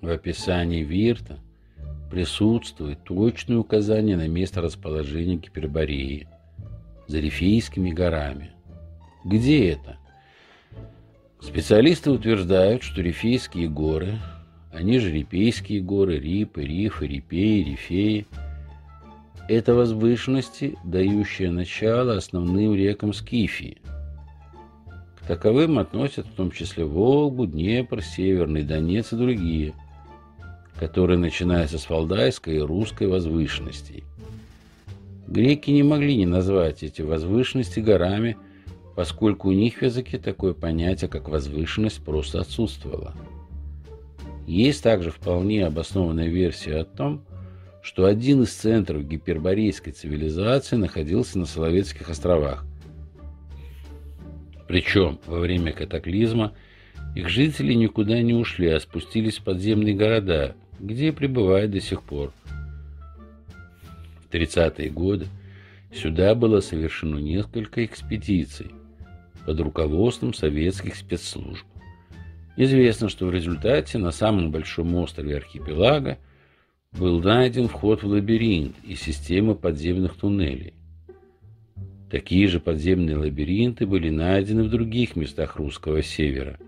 В описании Вирта присутствует точное указание на место расположения Гипербореи за Рифейскими горами. Где это? Специалисты утверждают, что Рифейские горы, они же Рипейские горы, Рипы, Рифы, Рипеи, Рифеи, это возвышенности, дающие начало основным рекам Скифии. К таковым относят в том числе Волгу, Днепр, Северный Донец и другие, которые начинаются с Валдайской и Русской возвышенностей. Греки не могли не назвать эти возвышенности горами, поскольку у них в языке такое понятие, как возвышенность, просто отсутствовало. Есть также вполне обоснованная версия о том, что один из центров гиперборейской цивилизации находился на Соловецких островах. Причем во время катаклизма их жители никуда не ушли, а спустились в подземные города, где пребывают до сих пор. В 30-е годы сюда было совершено несколько экспедиций под руководством советских спецслужб. Известно, что в результате на самом большом острове архипелага был найден вход в лабиринт и система подземных туннелей. Такие же подземные лабиринты были найдены в других местах русского севера,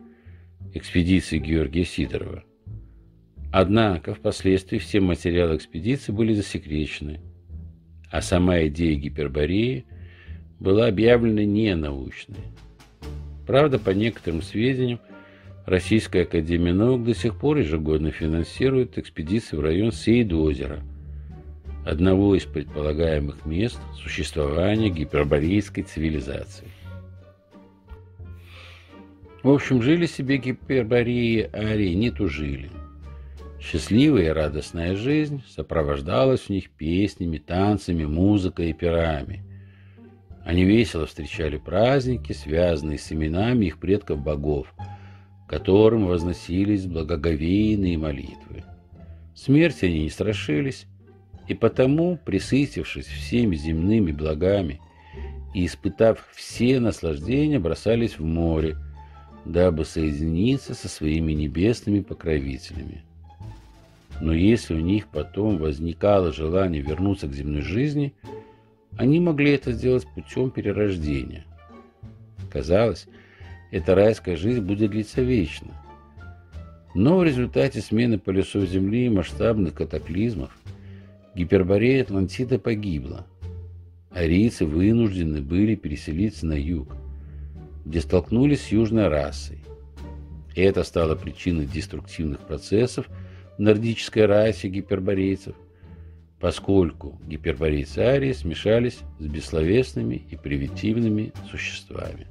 экспедиции Георгия Сидорова. Однако впоследствии все материалы экспедиции были засекречены, а сама идея гипербореи была объявлена ненаучной. Правда, по некоторым сведениям, Российская Академия Наук до сих пор ежегодно финансирует экспедиции в район Сейд-озера, одного из предполагаемых мест существования гиперборейской цивилизации. В общем, жили себе гипербореи, а арии не тужили. Счастливая и радостная жизнь сопровождалась у них песнями, танцами, музыкой и пирами. Они весело встречали праздники, связанные с именами их предков-богов – которым возносились благоговейные молитвы. Смерти они не страшились, и потому, присытившись всеми земными благами и испытав все наслаждения, бросались в море, дабы соединиться со своими небесными покровителями. Но если у них потом возникало желание вернуться к земной жизни, они могли это сделать путем перерождения. Казалось, эта райская жизнь будет длиться вечно. Но в результате смены полюсов Земли и масштабных катаклизмов гиперборея Атлантида погибла. Арийцы вынуждены были переселиться на юг, где столкнулись с южной расой. Это стало причиной деструктивных процессов в нордической расе гиперборейцев, поскольку гиперборейцы Арии смешались с бессловесными и примитивными существами.